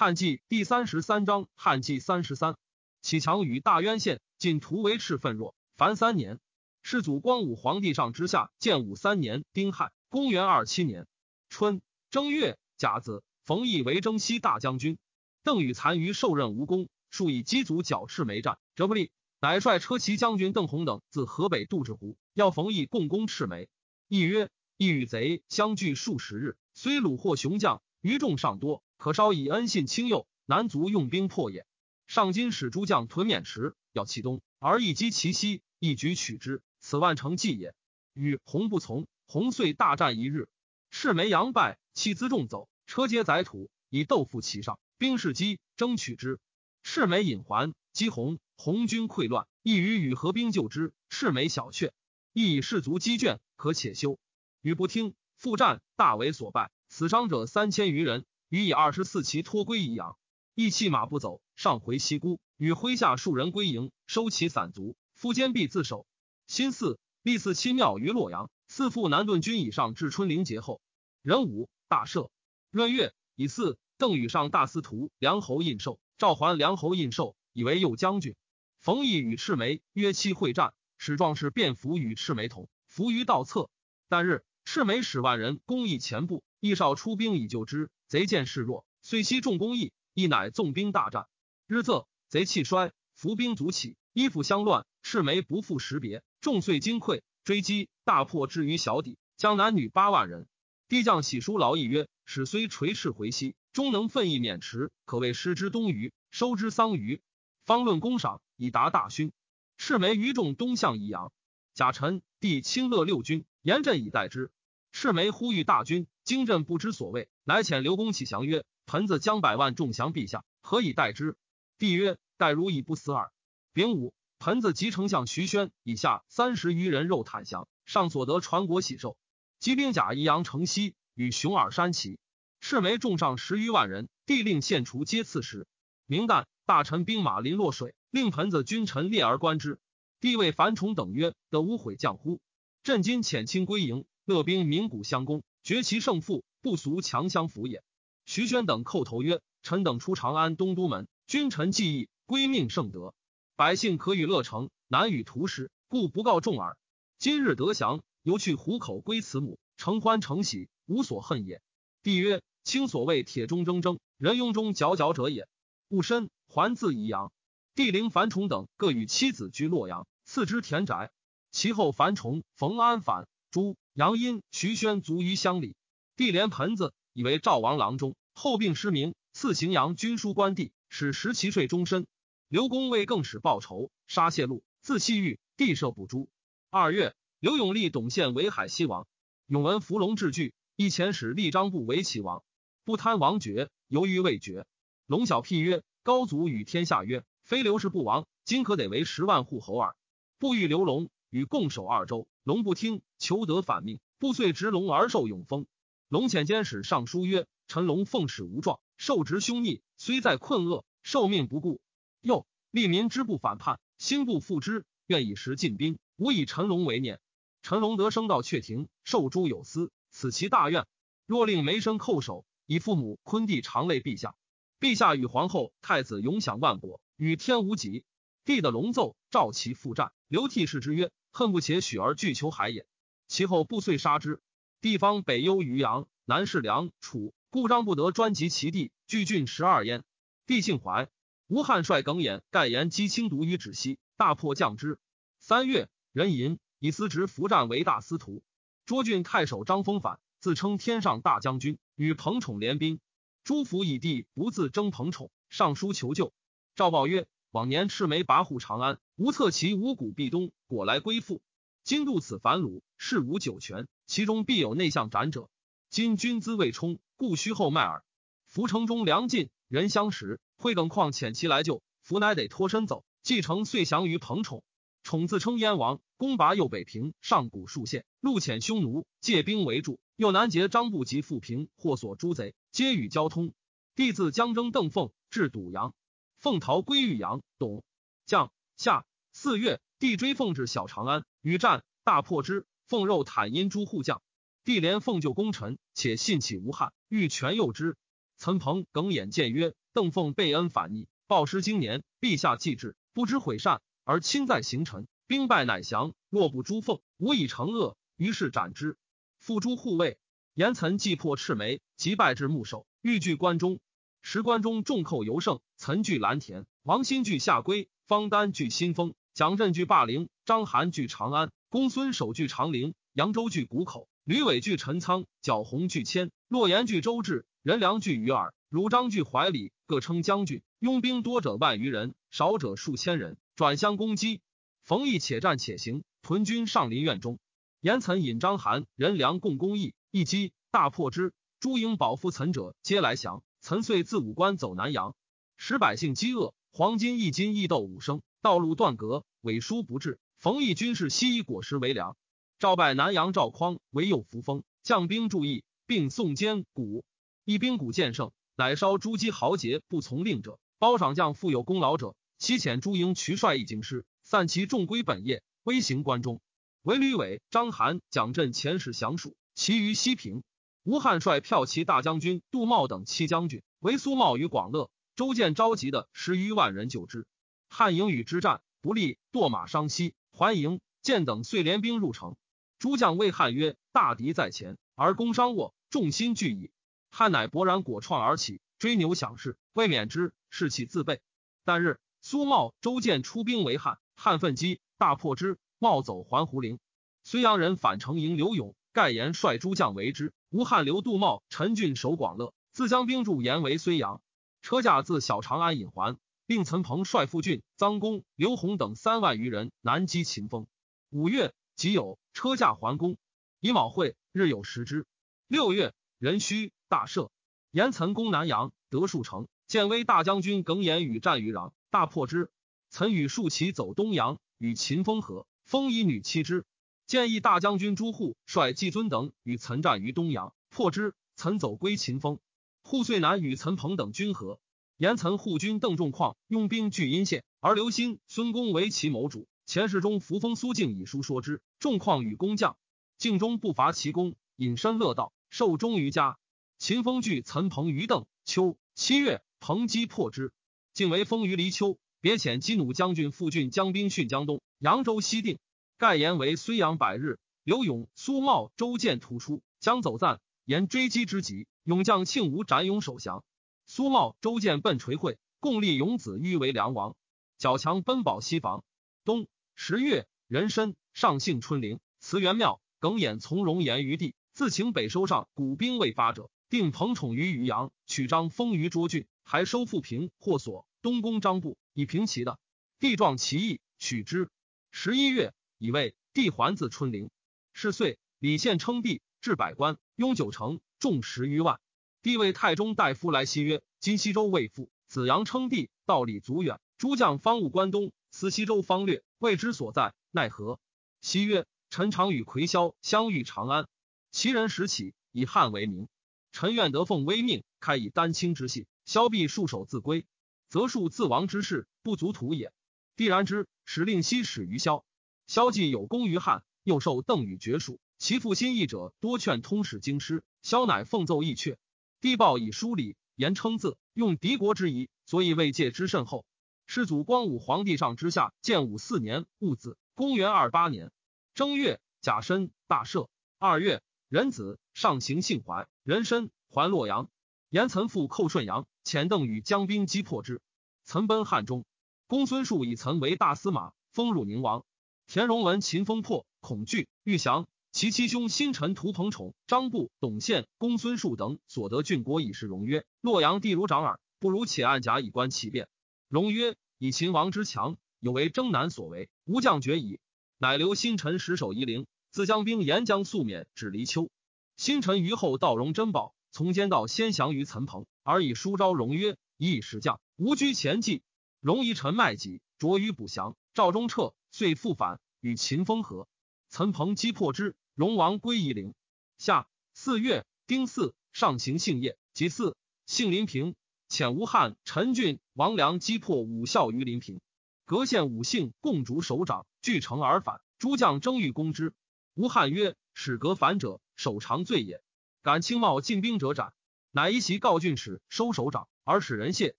汉纪第三十三章，汉纪三十三，启强与大渊县晋图为赤奋若，凡三年。世祖光武皇帝上之下，建武三年丁亥，公元二七年春正月甲子，冯异为征西大将军。邓禹残余受任无功，数以机卒剿赤眉战，折不利，乃率车骑将军邓弘等自河北渡至湖，要冯异共攻赤眉。异曰：异与贼相距数十日，虽虏获雄将，余众尚多。可稍以恩信轻诱，难足用兵破也。上今使诸将屯渑池，要其东，而一击其西，一举取之，此万乘计也。与洪不从，洪遂大战一日，赤眉杨败，弃辎重走，车皆载土，以豆腐其上，兵士击争取之。赤眉引还，击洪，洪军溃乱，亦与与合兵救之。赤眉小却，亦以士卒积倦，可且休。与不听，复战，大为所败，死伤者三千余人。余以二十四骑托归宜阳，亦弃马不走，上回西姑，与麾下数人归营，收其散卒，夫坚壁自守。新巳，立祀七庙于洛阳，四父南顿军以上至春陵节后。壬午，大赦。闰月乙巳，邓禹上大司徒梁侯印绶，召还梁侯印绶，以为右将军。冯异与赤眉约期会战，使壮士便服与赤眉同，伏于道侧。旦日，赤眉使万人攻益前部，益少出兵以救之。贼见势弱，遂悉重攻益，亦乃纵兵大战。日仄，贼气衰，伏兵卒起，衣服相乱。赤眉不复识别，众遂惊溃，追击大破，至于小底，将男女八万人。帝将喜书劳役曰：“使虽垂翅回西，终能奋意免迟，可谓失之东隅，收之桑榆。方论功赏，以达大勋。”赤眉于众东向宜阳。贾臣帝亲乐六军，严阵以待之。赤眉呼吁大军，京镇不知所谓。乃遣刘公启降曰：“盆子将百万众降陛下，何以待之？”帝曰：“待如以不死耳。”丙午，盆子及丞相徐宣以下三十余人肉袒降，上所得传国喜寿。击兵甲宜阳城西，与熊耳山齐。赤眉众上十余万人，帝令献除皆赐食。明旦，大臣兵马临洛水，令盆子君臣列而观之。帝谓樊崇等曰：“得无悔将乎？朕今遣亲归营，乐兵鸣鼓相攻，决其胜负。”不俗强相服也。徐宣等叩头曰：“臣等出长安东都门，君臣记义，归命圣德，百姓可与乐成，难与屠师，故不告众耳。今日得降，犹去虎口归慈母，承欢承喜，无所恨也。”帝曰：“卿所谓铁中铮铮，人庸中佼佼者也。戊申，还自宜阳。帝陵樊崇等各与妻子居洛阳，赐之田宅。其后樊崇、冯安反，诸杨殷、徐宣卒于乡里。”帝连盆子，以为赵王郎中，后病失明，赐荥阳军书官地，使食其税终身。刘公为更使报仇，杀谢禄，自弃狱，帝赦不诛。二月，刘永立董宪为海西王。永文伏龙至惧，一遣使立章部为齐王，不贪王爵，犹豫未决。龙小辟曰：“高祖与天下曰，非刘氏不亡，今可得为十万户侯耳。不欲刘龙与共守二州，龙不听，求得反命，不遂执龙而受永封。”龙遣监使上书曰：“陈龙奉使无状，受职凶逆，虽在困厄，受命不顾。又利民之不反叛，心不复之，愿以时进兵，无以陈龙为念。陈龙得升到阙庭，受诸有司，此其大愿。若令梅生叩首，以父母昆弟长泪陛下。陛下与皇后、太子永享万国，与天无极。帝的龙奏，召其复战。刘悌视之曰：恨不且许而拒求海也。其后不遂杀之。”地方北幽于阳，南是梁楚，故张不得专及其地，据郡十二焉。帝姓怀，吴汉帅耿弇盖言击轻毒于止息，大破将之。三月，壬寅，以司职伏战为大司徒。涿郡太守张丰反，自称天上大将军，与彭宠联兵。朱福以地不自征彭宠，上书求救。赵报曰：往年赤眉跋扈长安，无策其五谷必东，果来归附。今渡此反虏，事无九泉。其中必有内向斩者。今军资未充，故须后迈耳。伏城中粮尽，人相食。会耿况遣其来救，伏乃得脱身走。继承遂降于彭宠。宠自称燕王，攻拔右北平、上古数县，路遣匈奴，借兵围住。又南劫张部及富平，或所诸贼，皆与交通。帝自江征邓凤，至堵阳。凤逃归玉阳。董将夏四月，帝追凤至小长安，与战，大破之。奉肉袒因诸护将，帝连奉救功臣，且信启无憾，欲全诱之。岑彭耿眼见曰：“邓凤备恩反逆，报失经年，陛下既至，不知悔善，而亲在行臣，兵败乃降。若不诛凤，无以成恶，于是斩之。复诸护卫。严岑既破赤眉，即败至木首，欲据关中。时关中众寇尤盛，岑据蓝田，王新据下归，方丹据新丰，蒋镇据霸陵，章邯据长安，公孙守据长陵，扬州据谷口，吕伟据陈仓，角鸿据迁，洛言据周至，任良据于耳，汝章据怀里，各称将军。拥兵多者万余人，少者数千人，转相攻击。冯异且战且行，屯军上林苑中。严岑引章邯、任良共攻邑。一击大破之，诸营保复岑者皆来降。岑遂自武关走南阳，使百姓饥饿，黄金一斤，一斗五升，道路断隔，尾书不至。冯异军士悉以果实为粮。赵拜南阳赵匡为右扶风，将兵注意，并送坚鼓。一兵鼓渐盛，乃烧诸姬豪杰不从令者，褒赏将富有功劳者，西遣诸营渠帅一京师，散其众归本业，威行关中。韦吕伟、章邯、蒋镇遣使降蜀。其余西平，吴汉率骠骑大将军杜茂等七将军为苏茂与广乐、周建召集的十余万人救之。汉营与之战不利，堕马伤膝，还营。建等遂联兵入城。诸将谓汉曰：“大敌在前，而攻伤握，众心俱矣。”汉乃勃然果创而起，追牛抢势，未免之，士气自备。但日，苏茂、周建出兵为汉，汉奋击，大破之。茂走还胡陵，睢阳人反城迎刘勇。盖言率诸将为之，吴汉留杜茂、陈俊守广乐，自将兵驻延为睢阳。车驾自小长安引还，并岑彭率傅俊、臧公、刘弘等三万余人南击秦风。五月己酉，车驾还宫。乙卯会，日有食之。六月壬戌，大赦。严岑攻南阳，得数城。建威大将军耿弇与战于壤，大破之。岑与数骑走东阳，与秦风合，封以女妻之。建议大将军朱户率季尊等与岑战于东阳，破之。岑走归秦封。户遂南与岑彭等军合。严岑护军邓仲况拥兵据阴县，而刘歆、孙公为其谋主。前世中扶风苏敬以书说之。仲况与工匠，敬中不乏其功，隐身乐道，受忠于家。秦风据岑彭于邓秋七月，彭击破之。敬为封于黎丘，别遣击弩将军傅俊将兵训江东，扬州西定。盖言为睢阳百日，刘勇、苏茂、周建突出，将走赞，言追击之急，勇将庆吴斩勇守降。苏茂、周建奔垂会，共立勇子欲为梁王。矫强奔保西防。冬十月，壬申，上幸春陵，慈元庙。耿弇从容言于地，自请北收上古兵未发者，定彭宠于渔阳，取张封于涿郡，还收复平或所。东宫张部以平其的地状其意，取之。十一月。以为帝还自春陵，是岁，李宪称帝，置百官，拥九城，众十余万。帝谓太中大夫来西曰：“今西周未复，子阳称帝，道理足远。诸将方务关东，思西周方略，未知所在，奈何？”西曰：“臣常与魁霄相遇长安，其人时起，以汉为名。臣愿得奉威命，开以丹青之信，萧必束手自归，则数自亡之事不足图也。帝然之，使令西使于萧。”萧既有功于汉，又受邓禹爵属，其父心意者多劝通史经师。萧乃奉奏议阙，帝报以书礼，言称字，用敌国之仪，所以未戒之甚厚。世祖光武皇帝上之下，建武四年戊子，公元二八年正月甲申，大赦。二月壬子，上行幸怀，壬申还洛阳。严岑复寇顺阳，遣邓禹将兵击破之。岑奔汉中，公孙述以岑为大司马，封汝宁王。田荣闻秦风破，恐惧，欲降。其七兄新臣屠彭宠、张布、董宪、公孙述等所得郡国，以示荣曰：“洛阳地如长耳，不如且按甲以观其变。”荣曰：“以秦王之强，有为征南所为，吾将决矣。”乃留新臣石守夷陵，自将兵沿江速免，至黎丘。新臣于后道荣珍宝，从间道先降于岑彭，而以书招荣曰：“以以时将，吾居前计。”荣夷臣卖己，着于补降。赵忠彻。遂复返，与秦封合。岑彭击破之，荣王归夷陵。夏四月丁巳，上行幸业。即巳，幸临平，遣吴汉、陈俊、王良击破武校于临平。隔县武姓共逐首长，据城而返。诸将争欲攻之。吴汉曰：“使革反者，守长罪也。敢轻冒进兵者斩。”乃一袭告郡使收首长，而使人谢。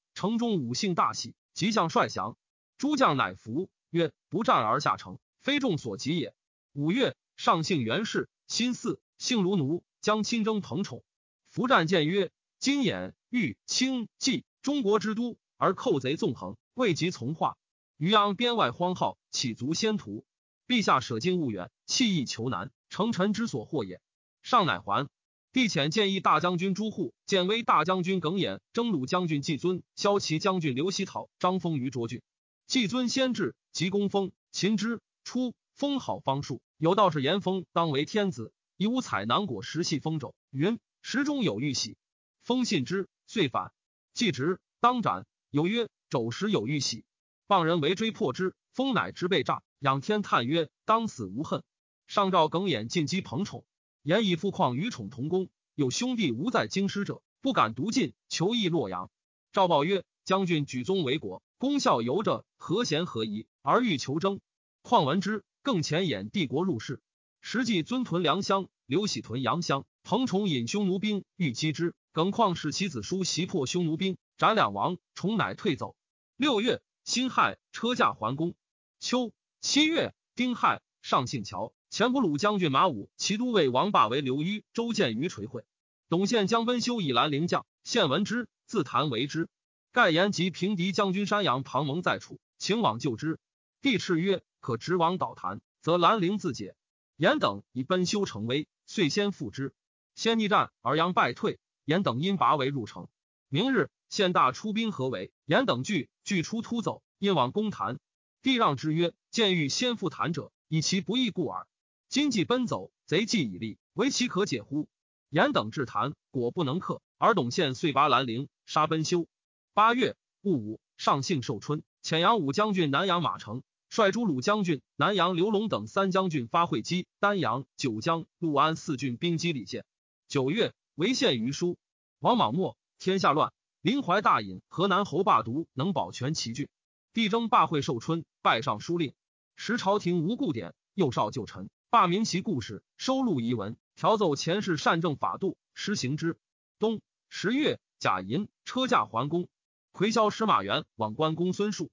城中武姓大喜，即向率降。诸将乃服，曰：“不战而下城，非众所及也。”五月，上姓袁氏，新嗣，姓卢奴，将亲征彭宠。伏战谏曰：“今兖、豫、清、冀，中国之都，而寇贼纵横，未及从化。渔阳边外荒号，岂足先途？陛下舍近勿远，弃易求难，成臣之所惑也。”上乃还。帝遣建议大将军朱户、建威大将军耿弇、征虏将军季尊、骁骑将军刘希讨、张丰于涿郡。季尊先至，即攻封。秦之初，封好方术，有道是严封当为天子，以五彩囊果实系封肘。云石中有玉玺，封信之，遂反。季直当斩。有曰肘石有玉玺，傍人围追破之，封乃直被诈。仰天叹曰：当死无恨。上诏耿弇进击彭宠，言以父况与宠同功，有兄弟无在京师者，不敢独进，求诣洛阳。赵报曰：将军举宗为国。功效由着何贤何宜而欲求征，况闻之更前演帝国入室，实际尊屯良乡，刘喜屯阳乡，彭宠引匈奴兵欲击之，耿况使其子叔袭破匈奴兵，斩两王，宠乃退走。六月，辛亥，车驾还宫。秋七月，丁亥，上信桥，前不鲁将军马武，骑都尉王霸为刘虞，周建于垂会。董宪将温修以兰陵将，献闻之，自弹为之。盖言及平敌将军山阳庞蒙在楚，请往救之。帝敕曰：“可直往导坛，则兰陵自解。”严等以奔修成威，遂先复之。先逆战而阳败退，严等因拔为入城。明日，县大出兵合围，严等惧，拒出突走，因往攻坛。帝让之曰：“见欲先复坛者，以其不义故耳。今既奔走，贼计已立，唯其可解乎？”严等至坛，果不能克，而董宪遂拔兰陵，杀奔修。八月戊午，上幸寿春，遣杨武将军南阳马成，率诸鲁将军南阳刘龙等三将军发会稽、丹阳、九江、陆安四郡兵击李县。九月，为县于书。王莽末，天下乱，临淮大隐，河南侯霸独能保全其郡。帝征罢会寿春，拜上书令。时朝廷无故典，幼少旧臣，罢明其故事，收录遗文，调奏前世善政法度，施行之。冬十月，甲寅，车驾还宫。魁霄使马元往关公孙述，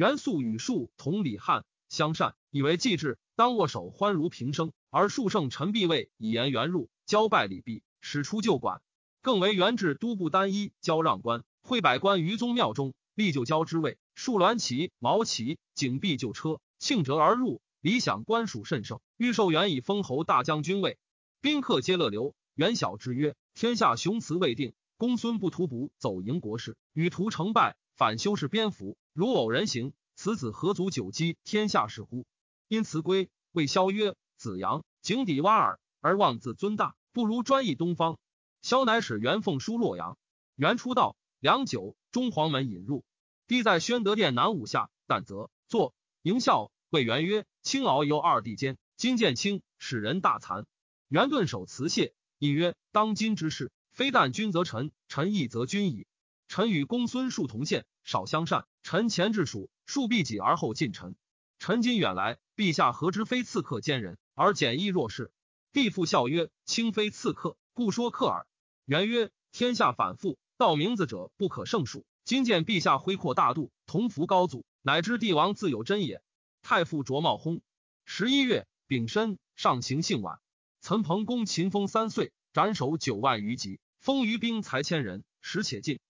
元素与述同李汉相善，以为继志，当握手欢如平生。而数胜陈必位以言元入，交拜礼毕，使出旧馆，更为元至都部单一交让官，会百官于宗庙中，立就交之位，数鸾旗、毛旗，景壁旧车，庆折而入。理想官属甚盛，欲受元以封侯大将军位，宾客皆乐流。元晓之曰：天下雄雌未定。公孙不图卜走营国事，与图成败，反修饰蝙蝠，如偶人行，此子何足久积天下事乎？因辞归，谓萧曰：“子阳井底蛙耳，而妄自尊大，不如专议东方。”萧乃使元凤书洛阳。元出道，良久，中黄门引入，帝在宣德殿南五下，但则坐迎笑，谓元曰：“卿敖由二帝间，今见卿，使人大惭。”元顿首辞谢，亦曰：“当今之事。”非但君则臣，臣义则君矣。臣与公孙述同县，少相善。臣前至蜀，述避己而后近臣。臣今远来，陛下何之非刺客奸人，而简易若是？帝父笑曰：“卿非刺客，故说客耳。”元曰：“天下反复，道名字者不可胜数。今见陛下恢阔大度，同服高祖，乃知帝王自有真也。”太傅卓茂薨。十一月丙申，上行幸晚。岑彭公秦封三岁，斩首九万余级。封于兵才千人，时且尽。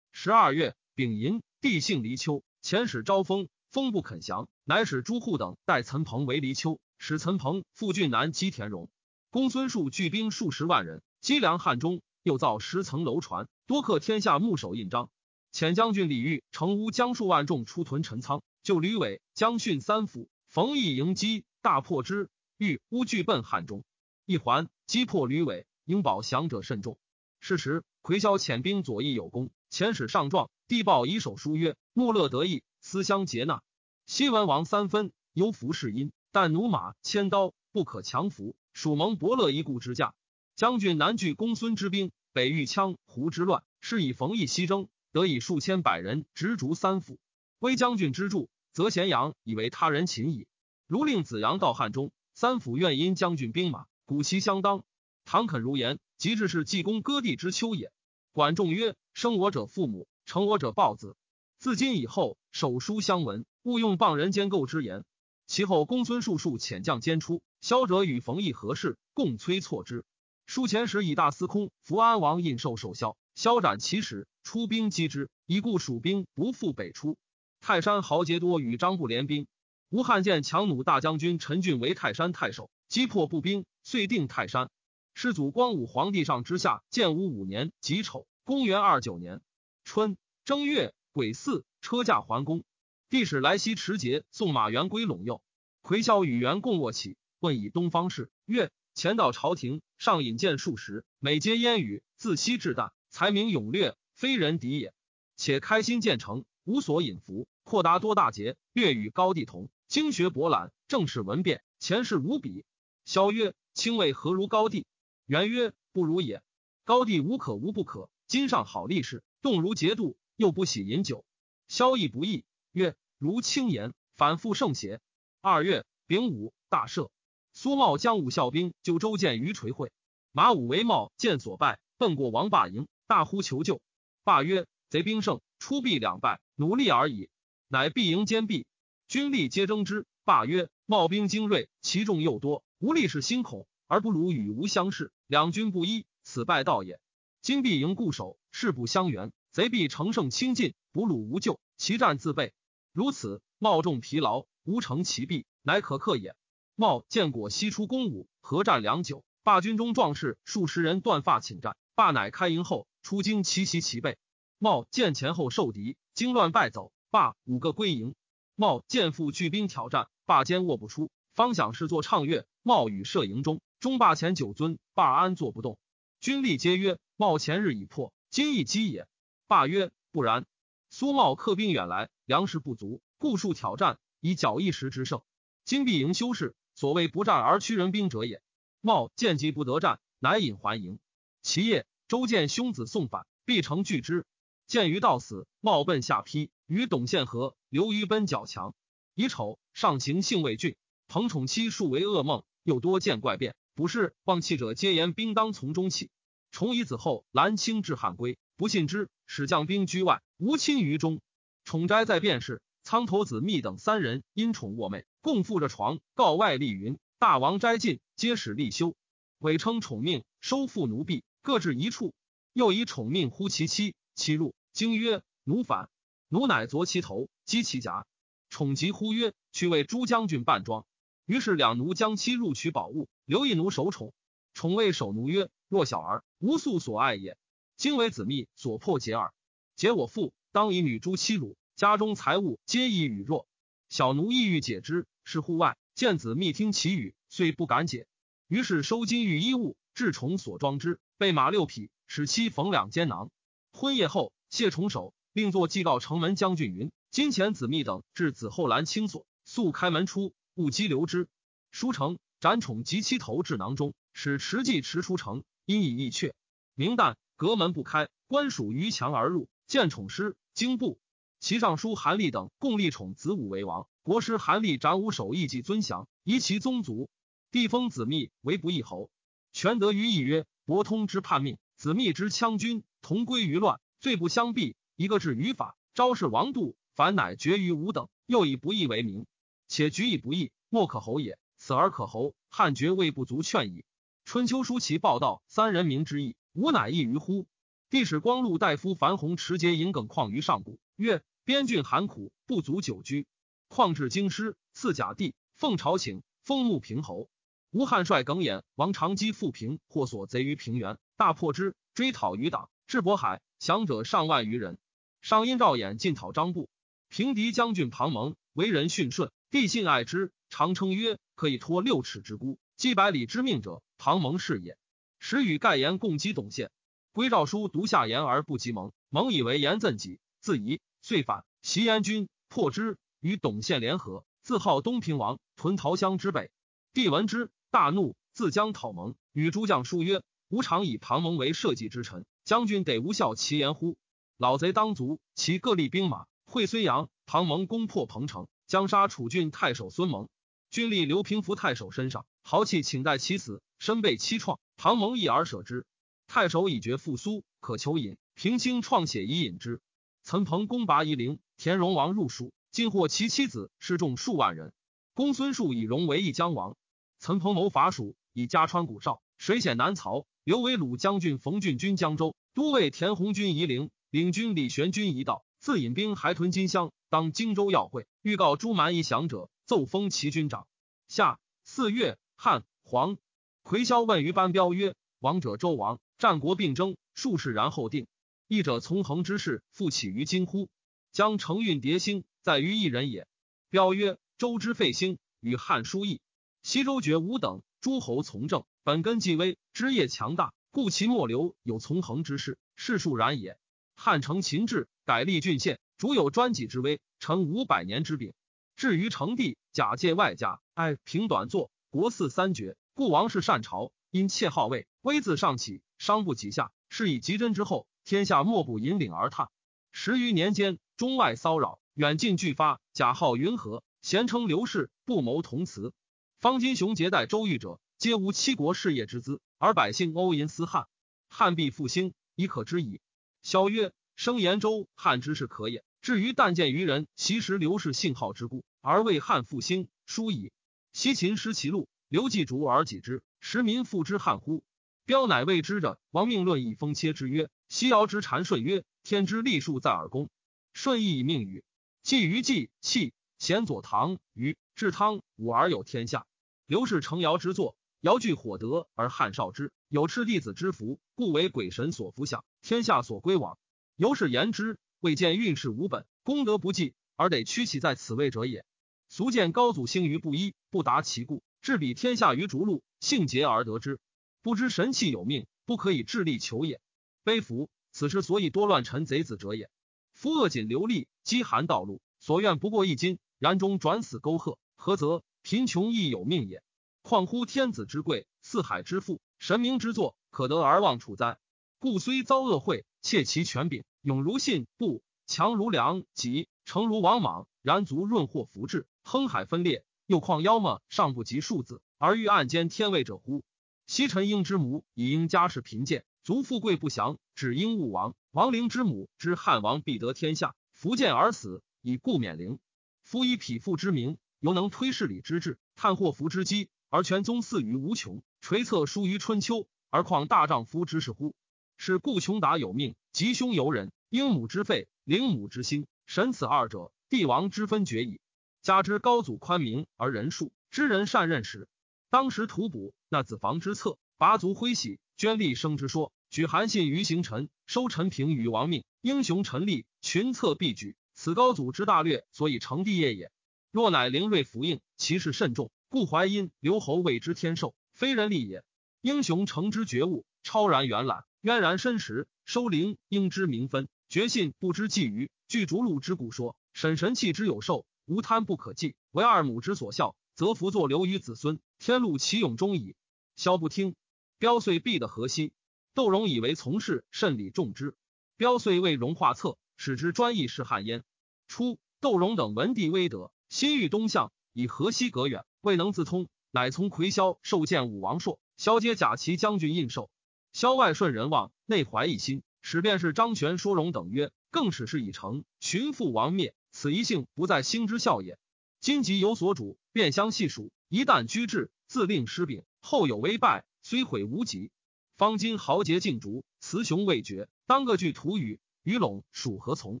十二月丙寅，帝姓黎丘，遣使招封，封不肯降，乃使朱户等代岑彭为黎丘，使岑彭复郡南击田荣。公孙述聚兵数十万人，积粮汉中，又造十层楼船，多刻天下牧首印章。遣将军李煜乘乌将数万众出屯陈仓，救吕伟、将逊三府，冯异迎击，大破之。欲乌俱奔汉中，一环击破吕伟，应保降者甚众。是时，魁霄遣兵左翼有功，遣使上状，帝报以手书曰：“穆勒得意，思相结纳。西文王三分，忧服是因，但弩马千刀不可强服，属蒙伯乐一顾之驾。将军南拒公孙之兵，北遇羌胡之乱，是以冯异西征，得以数千百人执逐三府。威将军之助，则咸阳以为他人擒矣。如令子阳到汉中，三府愿因将军兵马，鼓其相当。唐肯如言。”即至是济公割地之秋也。管仲曰：“生我者父母，成我者豹子。自今以后，手书相闻，勿用傍人监构之言。其后，公孙述数遣将兼出，萧者与冯异何事，共催错之。书前时以大司空福安王印绶受萧，萧斩其使，出兵击之，以故蜀兵不复北出。泰山豪杰多与张布联兵，吴汉见强弩大将军陈俊为泰山太守，击破步兵，遂定泰山。世祖光武皇帝上之下建武五年己丑，公元二九年春正月癸巳，车驾还宫。帝使来西持节送马援归陇右，魁霄与元共卧起，问以东方事。曰：前到朝廷，上引荐数十，每皆烟雨，自西至旦，才名勇略，非人敌也。且开心建成，无所隐伏，阔达多大节，略与高帝同，经学博览，政事文变，前世无比。萧曰：卿为何如高帝？元曰：不如也。高帝无可无不可，今上好立事，动如节度，又不喜饮酒。萧亦不义。曰：如轻言，反复圣邪。二月丙午，大赦。苏茂将武校兵就周建于垂会，马武为茂见所败，奔过王霸营，大呼求救。霸曰：贼兵胜，出必两败，努力而已。乃必营坚壁，军力皆争之。霸曰：茂兵精锐，其众又多，无力是心恐，而不如与吾相视，两军不一，此败道也。今必营固守，势不相援，贼必乘胜轻进，不虏无救，其战自备。如此，茂众疲劳，无成其弊，乃可克也。茂见果西出攻武，合战良久，罢军中壮士数十人断发请战。罢乃开营后出京奇袭其背。茂见前后受敌，惊乱败走。罢五个归营。茂见复聚兵挑战，罢坚卧不出。方想是作唱乐，茂与射营中，中霸前九尊，霸安坐不动。军力皆曰：茂前日已破，今亦击也。霸曰：不然。苏茂客兵远来，粮食不足，故数挑战，以剿一时之胜。今必营修士，所谓不战而屈人兵者也。茂见机不得战，乃引还营。其夜，周见兄子送反，必成拒之。见于到死，茂奔下邳，与董宪和，刘虞奔较强。乙丑，上行性未峻，彭宠期数为噩梦，又多见怪变，不是忘气者，皆言兵当从中起。崇以子后，兰清至汉归，不信之，使将兵居外。无亲于中，宠斋在便是苍头子密等三人因宠卧寐，共负着床，告外立云：大王斋尽，皆使立休。伪称宠命，收复奴婢，各置一处。又以宠命呼其妻，妻入，惊曰：奴反。奴乃啄其头，击其颊。宠急呼曰：去为诸将军扮装。于是两奴将妻入取宝物，留一奴守宠。宠谓守奴曰：若小儿，无素所爱也。今为子密所破解耳。解我父，当以女诸妻辱，家中财物皆以与弱。小奴意欲解之，是户外见子密听其语，遂不敢解。于是收金玉衣物，置重所装之，备马六匹，使妻缝两肩囊。婚夜后，谢重手，并作祭告城门将军云：金钱子密等至子后兰清锁，速开门出，勿激留之。书成，斩宠及妻头至囊中，使持骑持出城，因以易却。明旦，隔门不开，官属于墙而入。见宠师经部，其尚书韩立等共立宠子武为王。国师韩立斩武首，义祭尊降，夷其宗族。帝封子密为不义侯。权得于义曰：伯通之叛命，子密之羌军，同归于乱，罪不相避。一个治于法，昭示王度，凡乃绝于吾等。又以不义为名，且举以不义，莫可侯也。此而可侯，汉爵位不足劝矣。春秋书其报道三人名之意，吾乃异于乎？帝使光禄大夫樊宏持节引耿况于上谷，曰：边郡寒苦，不足久居。况至京师，赐甲第，奉朝请，封穆平侯。吴汉帅耿弇、王长基复平，或所贼于平原，大破之，追讨于党，至渤海，降者上万余人。上因赵衍进讨张布，平敌将军庞蒙为人驯顺，帝信爱之，常称曰：可以托六尺之孤，击百里之命者，庞蒙是也。时与盖言共击董宪。归诏书独下言而不及蒙，蒙以为言赠己，自疑，遂反。袭燕军破之，与董宪联合，自号东平王，屯桃乡之北。帝闻之，大怒，自将讨蒙。与诸将书曰：“吾常以庞蒙为社稷之臣，将军得无效其言乎？老贼当卒，其各立兵马，会睢阳。庞蒙攻破彭城，将杀楚郡太守孙蒙。军力刘平福太守身上，豪气请待其死，身被七创。庞蒙一而舍之。”太守已决复苏，可求饮。平清创血以饮之。岑彭攻拔夷陵，田荣王入蜀，尽获其妻子，失众数万人。公孙述以荣为义将王。岑彭谋伐蜀，以加川谷少，水险难曹。刘为鲁将军冯俊军江州，都尉田弘军夷陵，领军李玄军一道，自引兵还屯金乡，当荆州要会，预告诸蛮夷降者，奏封其军长。夏四月，汉黄魁霄问于班彪曰：“王者周王，战国并争，数世然后定。义者从横之事，复起于今乎？将承运迭兴，在于一人也。”彪曰：“周之废兴，与汉殊异。西周绝无等诸侯从政，本根既微，枝叶强大，故其末流有从横之势，世数然也。汉承秦制，改立郡县，主有专己之威，成五百年之柄。至于成帝，假借外家，爱平短作，国祀三绝，故王室善朝。因窃号位，威自上起，伤不及下。是以极真之后，天下莫不引领而叹。十余年间，中外骚扰，远近俱发，假号云何，咸称刘氏，不谋同辞。方金雄结代周瑜者，皆无七国事业之资，而百姓欧银私汉，汉必复兴，已可知矣。萧曰：生言周汉之事可也。至于但见于人，其实刘氏信号之故，而为汉复兴，殊矣。西秦失其路，刘季逐而己之。时民复之汉乎？彪乃谓之者。王命论以封切之曰：“西尧之禅舜曰：天之历数在耳公。舜亦以命禹。季于季弃贤左唐于至汤武而有天下。刘氏承尧之作，尧具火德而汉少之，有赤弟子之福，故为鬼神所服享，天下所归往。由是言之，未见运势无本，功德不济，而得屈其在此位者也。俗见高祖兴于布衣，不达其故。”治比天下于逐鹿，性节而得之，不知神器有命，不可以智力求也。悲夫！此事所以多乱臣贼子者也。夫恶谨流利，饥寒道路，所愿不过一金，然终转死沟壑，何则？贫穷亦有命也。况乎天子之贵，四海之富，神明之作，可得而忘处哉？故虽遭恶会，窃其权柄，勇如信，不强如良，己诚如王莽，然足润或福至，亨海分裂。又况妖么尚不及数字，而欲暗兼天位者乎？昔陈婴之母以婴家世贫贱，族富贵不祥，只因勿亡。亡灵之母知汉王必得天下，福见而死，以故免灵。夫以匹夫之名，犹能推事理之志，探祸福之机，而全宗祀于无穷，垂策书于春秋，而况大丈夫之事乎？是故穷达有命，吉凶由人。英母之肺，灵母之心，神此二者，帝王之分绝矣。加之高祖宽明而仁恕，知人善任时。当时图卜那子房之策，拔族挥喜，捐立生之说，举韩信于行臣，收陈平于亡命，英雄陈立，群策必举。此高祖之大略，所以成帝业也。若乃灵瑞福应，其事甚重，故淮阴刘侯谓之天授，非人力也。英雄成之觉悟，超然远览，渊然深实，收灵应之名分，绝信不知寄于，据逐鹿之古说，审神器之有寿。无贪不可计，为二母之所孝，则福作留于子孙，天禄其永终矣。萧不听，彪遂避得河西。窦融以为从事，甚礼重之。彪遂为荣画策，使之专意是汉焉。初，窦融等闻帝威德，心欲东向，以河西隔远，未能自通，乃从魁萧受见武王朔。萧皆假其将军印绶。萧外顺人望，内怀一心，使便是张玄、说荣等曰：“更使事已成，寻父王灭。”此一幸不在兴之效也。今即有所主，便相细数。一旦居至，自令失柄，后有危败，虽毁无极。方今豪杰尽逐，雌雄未决，当各据土语。于陇属何从？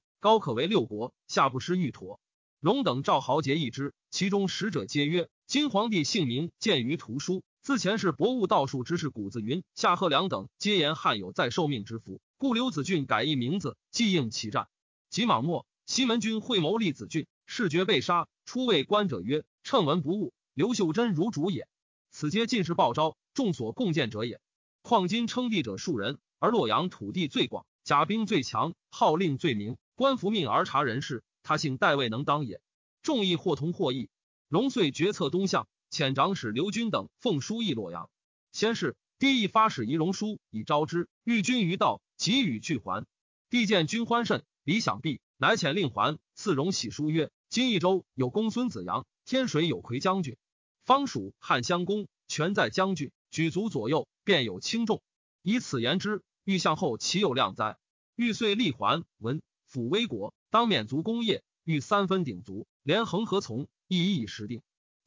高可为六国，下不失玉陀。龙等召豪杰一之，其中使者皆曰：“今皇帝姓名见于图书，自前是博物道术之士谷子云、夏贺良等，皆言汉有在受命之福，故刘子俊改一名字，即应其战。即莽末。”西门君会谋立子俊，视觉被杀。初谓观者曰：“乘闻不误，刘秀真如主也。”此皆进士报招，众所共见者也。况今称帝者数人，而洛阳土地最广，甲兵最强，号令最明，官服命而察人事，他姓代未能当也。众议或同或异。荣遂决策东向，遣长史刘军等奉书议洛阳。先是，帝亦发使仪荣书以招之，遇军于道，急与俱还。帝见军欢甚，理想毕。乃遣令还，赐荣喜书曰：“今益州有公孙子阳，天水有魁将军，方属汉襄公权在将军，举足左右，便有轻重。以此言之，欲向后岂有量哉？”欲遂立还。闻抚威国，当免足功业，欲三分鼎足，连横何从，一以时定。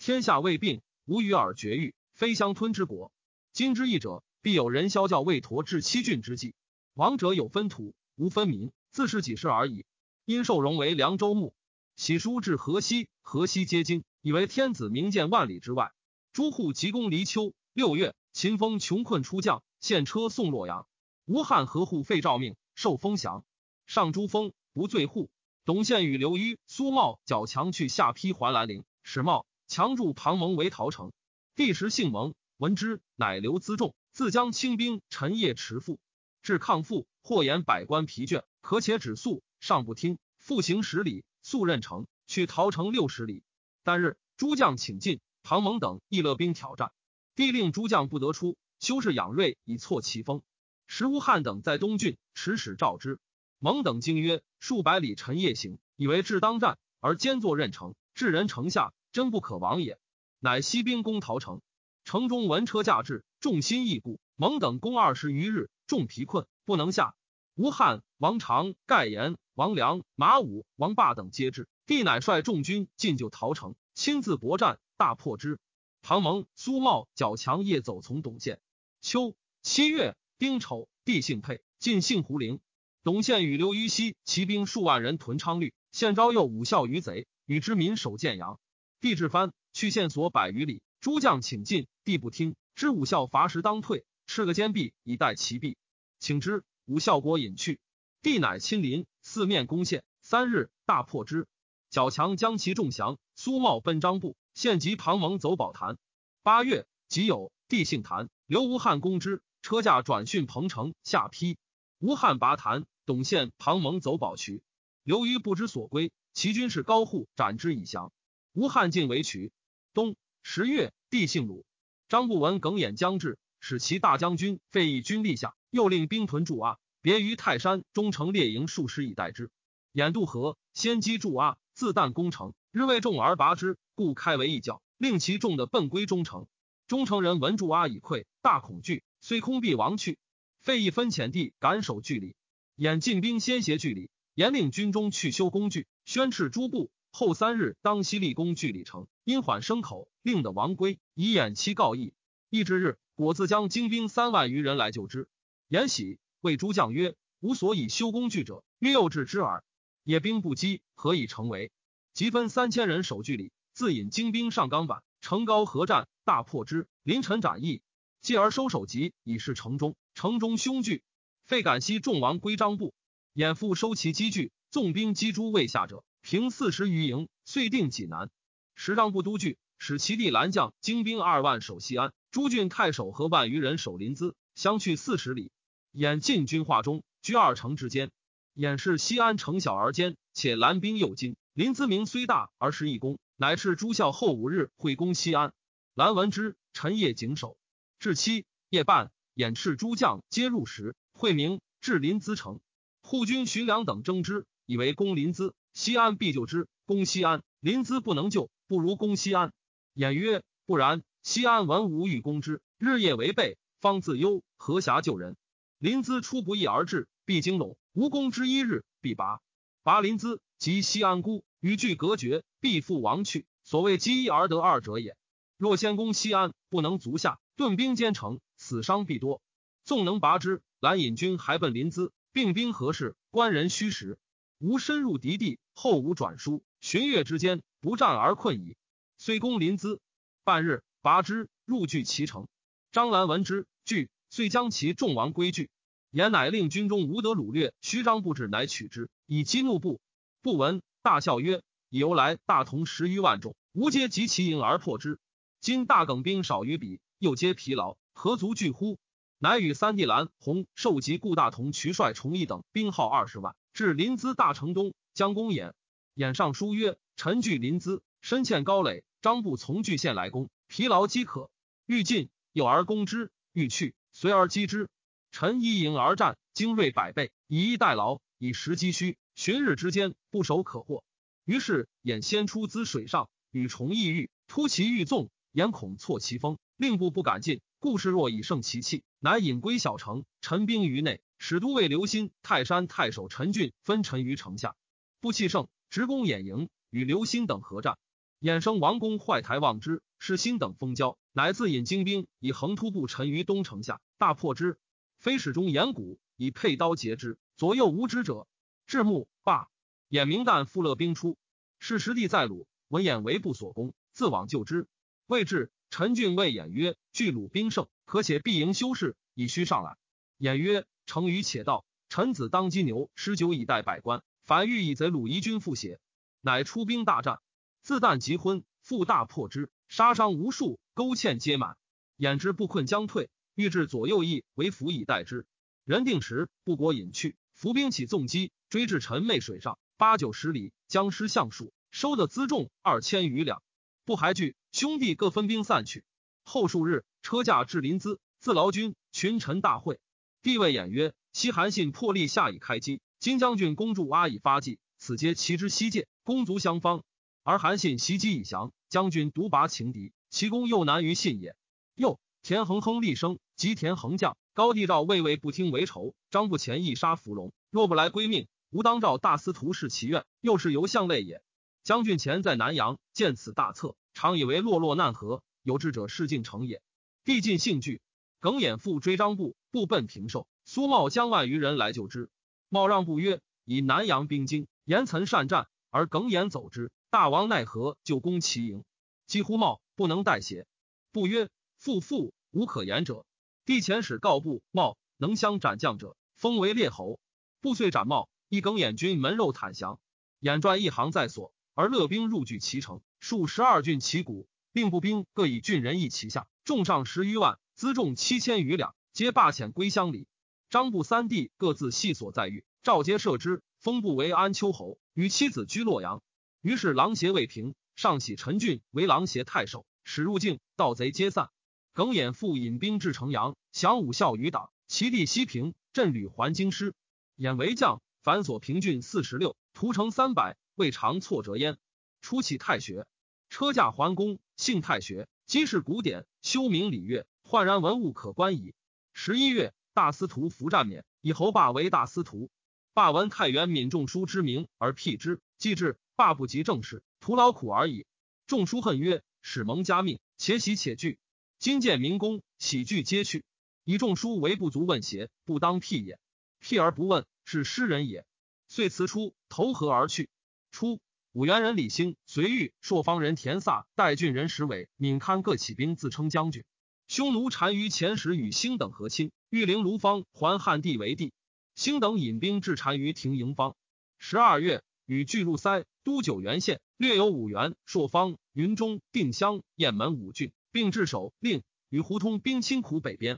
天下未并，无与尔绝域，非相吞之国。今之义者，必有人萧教魏陀至七郡之计。王者有分土，无分民，自是己事而已。因受荣为凉州牧，喜书至河西，河西皆惊，以为天子明鉴万里之外。诸户急攻离丘。六月，秦风穷困出将，献车送洛阳。吴汉合户废诏命，受封降。上诸封，不罪户。董宪与刘虞、苏茂、矫强去下邳还兰陵，使茂强助庞蒙为陶城。帝时姓蒙，闻之，乃留辎重，自将轻兵陈夜持赴。至抗父，或言百官疲倦，可且止宿，上不听。复行十里，速任城，去陶城六十里。旦日，诸将请进，庞蒙等亦勒兵挑战。帝令诸将不得出，修士养锐以挫其锋。时吴汉等在东郡，持使召之。蒙等惊曰：“数百里陈夜行，以为至当战，而兼作任城，至人城下，真不可亡也。”乃西兵攻陶城，城中闻车驾至，众心异故。蒙等攻二十余日，众疲困，不能下。吴汉、王长、盖言、王良、马武、王霸等皆至，帝乃率众军进救陶城，亲自搏战，大破之。唐蒙、苏茂、较强夜走从董宪。秋七月丁丑，帝幸沛，进幸胡陵。董宪与刘虞西骑兵数万人屯昌律，现招诱武校于贼，与之民守建阳。帝至藩，去线索百余里，诸将请进，帝不听。知武校伐时当退，赤个坚壁以待其弊，请之。武校国隐去，帝乃亲临，四面攻陷，三日大破之。较强将其众降，苏茂奔张部。献及庞蒙走宝坛。八月己酉，帝姓谭，刘吴汉攻之，车驾转训彭城下邳。吴汉拔谭，董宪、庞蒙走宝渠。刘虞不知所归，其军士高户斩之以降。吴汉进为渠。冬十月，帝姓鲁。张不闻耿弇将至，使其大将军费义军立下，又令兵屯驻阿，别于泰山，中城列营数十以待之。兖渡河，先击驻阿，自旦攻城。日为众而拔之，故开为一角，令其众的奔归中城。中城人闻驻阿已溃，大恐惧，虽空必亡去。费义分遣地赶守距离，演进兵先携距离，严令军中去修工具，宣斥诸部。后三日，当西立功距离城，因缓牲口，令得王归以掩其告义。翌之日，果自将精兵三万余人来救之。延喜谓诸将曰：“吾所以修工具者，曰幼稚之耳。野兵不击，何以成为？”即分三千人守据里，自引精兵上冈坂，城高合战，大破之。临晨斩役，继而收首级，以示城中。城中凶惧，费感西众王归张部，掩复收其积聚，纵兵击诸未下者，平四十余营，遂定济南。时张部都据，使其弟蓝将精兵二万守西安，诸郡太守和万余人守临淄，相去四十里。掩进军化中，居二城之间。掩是西安城小而坚，且蓝兵又精。临淄名虽大，而是一攻，乃是诸校后五日会攻西安。兰闻之，陈夜谨守。至七夜半，掩斥诸将皆入时，会明至临淄城。护军徐良等争之，以为攻临淄，西安必救之；攻西安，临淄不能救，不如攻西安。演曰：不然，西安文武欲攻之，日夜为备，方自忧，何暇救人？临淄出不义而至，必经陇，无功之一日，必拔。拔临淄。及西安孤与俱隔绝，必复亡去。所谓积一而得二者也。若先攻西安，不能足下，顿兵兼城，死伤必多。纵能拔之，蓝引军还奔临淄，并兵何事？官人虚实，吾深入敌地，后无转书，旬月之间，不战而困矣。虽攻临淄，半日拔之，入据其城。张兰闻之，惧，遂将其众王归据。言乃令军中无得掳掠，虚张不至，乃取之，以激怒部。不闻，大笑曰：“以由来大同十余万众，吾皆及其营而破之。今大耿兵少于彼，又皆疲劳，何足惧乎？”乃与三弟兰弘受及顾大同、渠帅崇义等兵号二十万，至临淄大城东，将公演，演上书曰：“臣据临淄，身欠高垒，张布从据县来攻，疲劳饥渴，欲进有而攻之，欲去随而击之。臣依营而战，精锐百倍，以逸待劳，以时击虚。”旬日之间，不守可获。于是衍先出资水上，与崇义欲突其欲纵，言恐错其锋，令部不敢进。故事若以胜其气，乃引归小城，陈兵于内，使都尉刘歆、泰山太守陈俊分陈于城下，不弃胜，直攻兖营，与刘歆等合战。衍生王公坏台望之，是辛等封交，乃自引精兵以横突步陈于东城下，大破之。非使中严谷以佩刀截之，左右无知者。至暮罢。衍明旦复勒兵出，是时地在鲁，闻衍为不所攻，自往救之。未至，陈俊谓衍曰：“据鲁兵胜，可且必营修士，以须上来。”衍曰：“成于且道。臣子当击牛，施酒以待百官，凡欲以贼鲁夷军复邪？”乃出兵大战。自旦即昏，复大破之，杀伤无数，勾芡皆满。眼之不困将退，欲至左右翼为辅以待之。人定时，不果隐去。伏兵起纵击，追至陈妹水上八九十里，将失相数，收的辎重二千余两。不还惧，兄弟各分兵散去。后数日，车驾至临淄，自劳军，群臣大会。帝谓偃曰：“西韩信破例下以开击，金将军攻筑阿以发迹，此皆其之西界，攻卒相方。”而韩信袭击已降，将军独拔情敌，其功又难于信也。又田横亨厉声，及田横将高帝诏魏魏不听为仇，张不前一杀伏龙，若不来归命，吾当召大司徒侍其愿，又是由相类也。将军前在南阳，见此大策，常以为落落难合，有志者事竟成也。帝尽兴惧，耿衍复追张布，布奔平寿，苏茂将万余人来救之。茂让布曰：“以南阳兵精，言曾善战，而耿衍走之。”大王奈何就攻其营？几乎茂不能代邪？不曰：父父无可言者。帝遣使告布茂能相斩将者，封为列侯。布遂斩茂，一更兖军门肉坦降。兖传一行在所，而乐兵入据其城，数十二郡旗鼓，并步兵各以郡人一旗下，众上十余万，辎重七千余两，皆罢遣归乡里。张部三弟各自系所在狱，赵皆赦之，封部为安丘侯，与妻子居洛阳。于是狼邪未平，上喜陈俊为狼邪太守，使入境，盗贼皆散。耿衍复引兵至城阳，降武孝余党，其弟西平，镇吕还京师。兖为将，反所平郡四十六，屠城三百，未尝挫折焉。初起太学，车驾桓公，姓太学，积世古典，修明礼乐，焕然文物可观矣。十一月，大司徒服战免，以侯霸为大司徒。霸闻太原闵仲书之名而辟之，既至。霸不及政事，徒劳苦而已。众书恨曰：“使蒙加命，且喜且惧。今见明公，喜惧皆去。以众书为不足问邪？不当辟也。辟而不问，是失人也。”遂辞出，投河而去。初，五原人李兴、随玉、朔方人田萨、代郡人石伟、闽堪各起兵，自称将军。匈奴单于前时与兴等和亲，欲陵卢方还汉帝为帝。兴等引兵至单于庭营方。十二月。与巨入塞都九原县，略有五原、朔方、云中、定襄、雁门五郡，并置守令与胡通兵侵苦北边。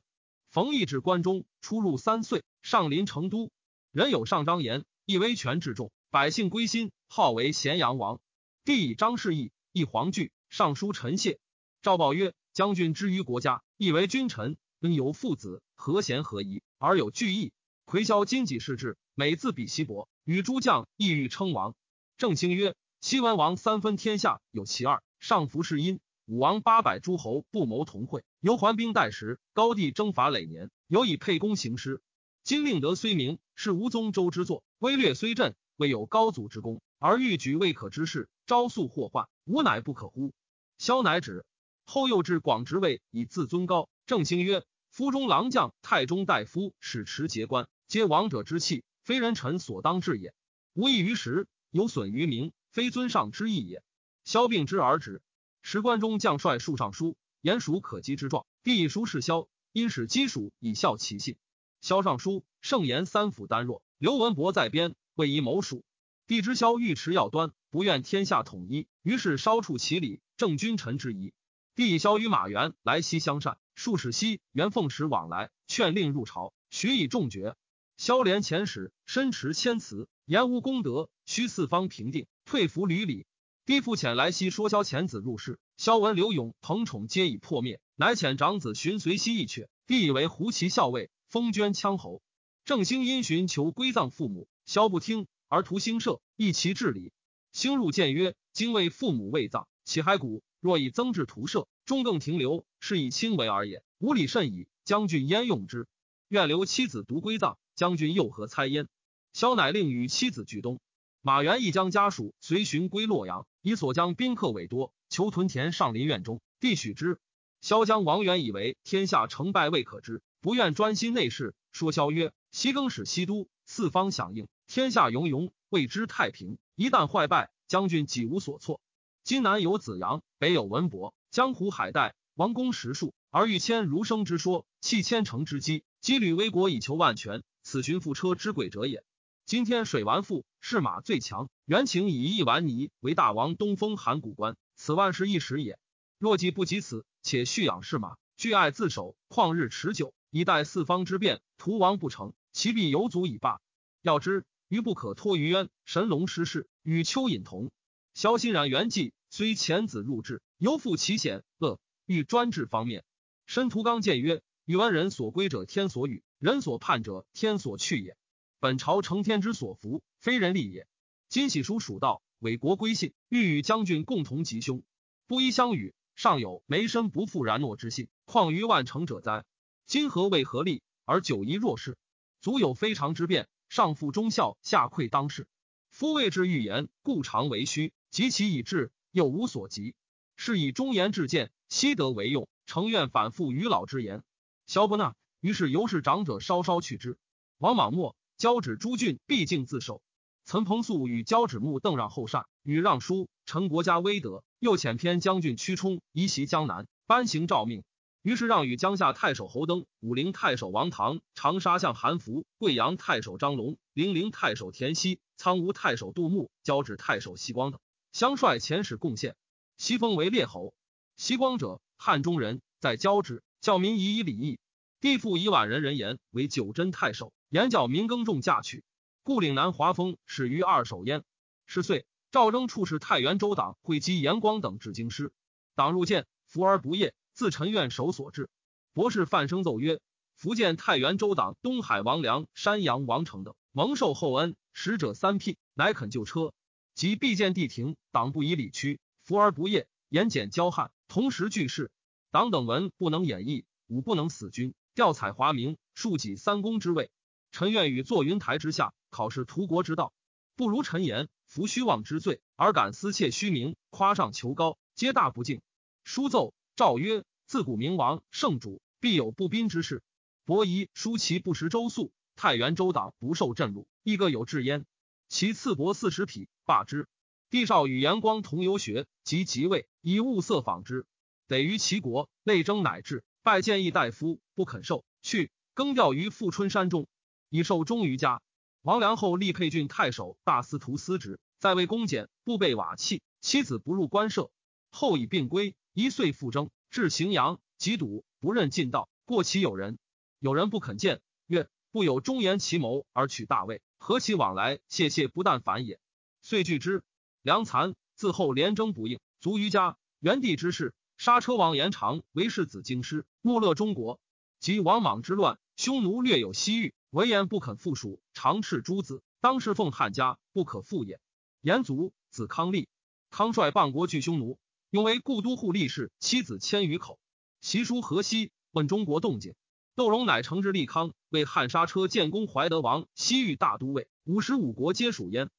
冯异至关中，出入三岁，上临成都。人有上张言，亦威权至重，百姓归心，号为咸阳王。帝以张氏义，义黄惧，上书陈谢。赵报曰：将军之于国家，亦为君臣，应有父子，和贤合宜，而有惧意。魁霄今己世志，每自比西薄。与诸将意欲称王，郑兴曰：“西文王三分天下，有其二，上服是因。武王八百诸侯不谋同会，由还兵代时。高帝征伐累年，有以沛公行师。今令德虽明，是吴宗周之作；威略虽振，未有高祖之功。而欲举未可之事，招诉祸患，吾乃不可乎？”萧乃止。后又至广职位，以自尊高。郑兴曰：“夫中郎将、太中大夫、使持节官，皆王者之器。”非人臣所当治也，无益于时，有损于民，非尊上之意也。萧病之而止。时关中将帅数尚书，言属可击之状，必以书示萧，因使击属以效其信。萧尚书盛言三府单弱，刘文博在边，为以谋属。帝知萧欲持要端，不愿天下统一，于是稍处其礼，正君臣之仪。帝以萧与马援来西相善，数使西元奉使往来，劝令入朝，许以重爵。萧连遣使身持千辞，言无功德，须四方平定，退服屡礼。帝复遣来西说萧遣子入仕。萧闻刘永、彭宠皆已破灭，乃遣长子寻随西一阙。帝以为胡骑校尉，封捐羌侯。郑兴因寻求归葬父母，萧不听，而图兴社，一其治理。兴入谏曰：“今为父母未葬，岂骸骨若以增置图社，终更停留，是以亲为尔也。无礼甚矣。将军焉用之？愿留妻子独归葬。”将军又何猜焉？萧乃令与妻子俱东。马元义将家属随寻归洛阳，以所将宾客委多，求屯田上林苑中，必许之。萧将王元以为天下成败未可知，不愿专心内事，说萧曰：“西更使西都，四方响应，天下永永，谓之太平。一旦坏败，将军己无所措。今南有子阳，北有文伯，江湖海带，王公十数，而欲迁如生之说，弃千乘之机，积履危国以求万全，此寻覆车之鬼者也。今天水完复，是马最强，原请以一丸泥为大王东风函谷关，此万事一时也。若既不及此。”且蓄养士马，具爱自守，旷日持久，以待四方之变。图王不成，其必有阻以罢。要知余不可托于渊，神龙失势，与蚯蚓同。萧欣然元纪，虽遣子入质，犹负其险恶。欲专制方面，申屠刚谏曰：“宇文人所归者，天所与；人所叛者，天所去也。本朝承天之所服，非人力也。今喜书蜀道，伪国归信，欲与将军共同吉凶，不依相与。”尚有没身不负然诺之信，况于万乘者哉？今何为何利而久疑弱势？足有非常之变，上负忠孝，下愧当世。夫谓之欲言，故常为虚；及其以至，又无所及。是以忠言至谏，悉得为用。诚愿反复于老之言，萧不纳。于是由是长者稍稍去之。王莽末，交趾朱俊毕竟自守。岑彭素与交趾穆邓让后善，与让书陈国家威德。又遣偏将军屈冲移袭江南，颁行诏命。于是让与江夏太守侯登、武陵太守王唐、长沙相韩福、贵阳太守张龙、零陵太守田熙、苍梧太守杜牧、交趾太守西光等相率遣使贡献。西封为列侯。西光者，汉中人，在交趾，教民以以礼义。帝父以宛人人言为九真太守，言教民耕种嫁娶，故岭南华丰始于二守焉。十岁。赵征处使太原州党会稽严光等至京师，党入见，服而不业，自陈院守所至。博士范生奏曰：福建太原州党东海王良、山阳王成等蒙受厚恩，使者三聘，乃肯就车。即必见地庭，党不以礼屈，服而不业，言简骄悍，同时俱事。党等文不能演绎，武不能死军，吊彩华明，庶几三公之位。臣愿与坐云台之下，考试图国之道，不如臣言。服虚妄之罪，而敢私窃虚名，夸上求高，皆大不敬。书奏诏曰：自古明王圣主，必有不宾之事。伯夷叔其不食周粟，太原州党不受震禄，亦各有志焉。其赐帛四十匹，罢之。帝少与阳光同游学，及即位，以物色访之，得于齐国，内征乃至，拜见议大夫，不肯受，去更调于富春山中，以受忠于家。王良后立沛郡太守、大司徒司职，在位公俭，不备瓦器，妻子不入官舍。后以病归，一岁复征，至荥阳，即堵，不任进道。过其友人，有人不肯见，曰：“不有忠言其谋而取大位，何其往来？谢谢不但反也。”遂拒之。梁残自后连征不应，卒于家。元帝之事，杀车王延长为世子京师，穆勒中国。及王莽之乱，匈奴略有西域。闻言不肯附属，常斥诸子，当侍奉汉家，不可复也。延卒子康立，康率半国拒匈奴，永为故都护吏士，妻子千余口。习书河西，问中国动静。窦融乃承之立康，为汉莎车建功怀德王，西域大都尉，五十五国皆属焉。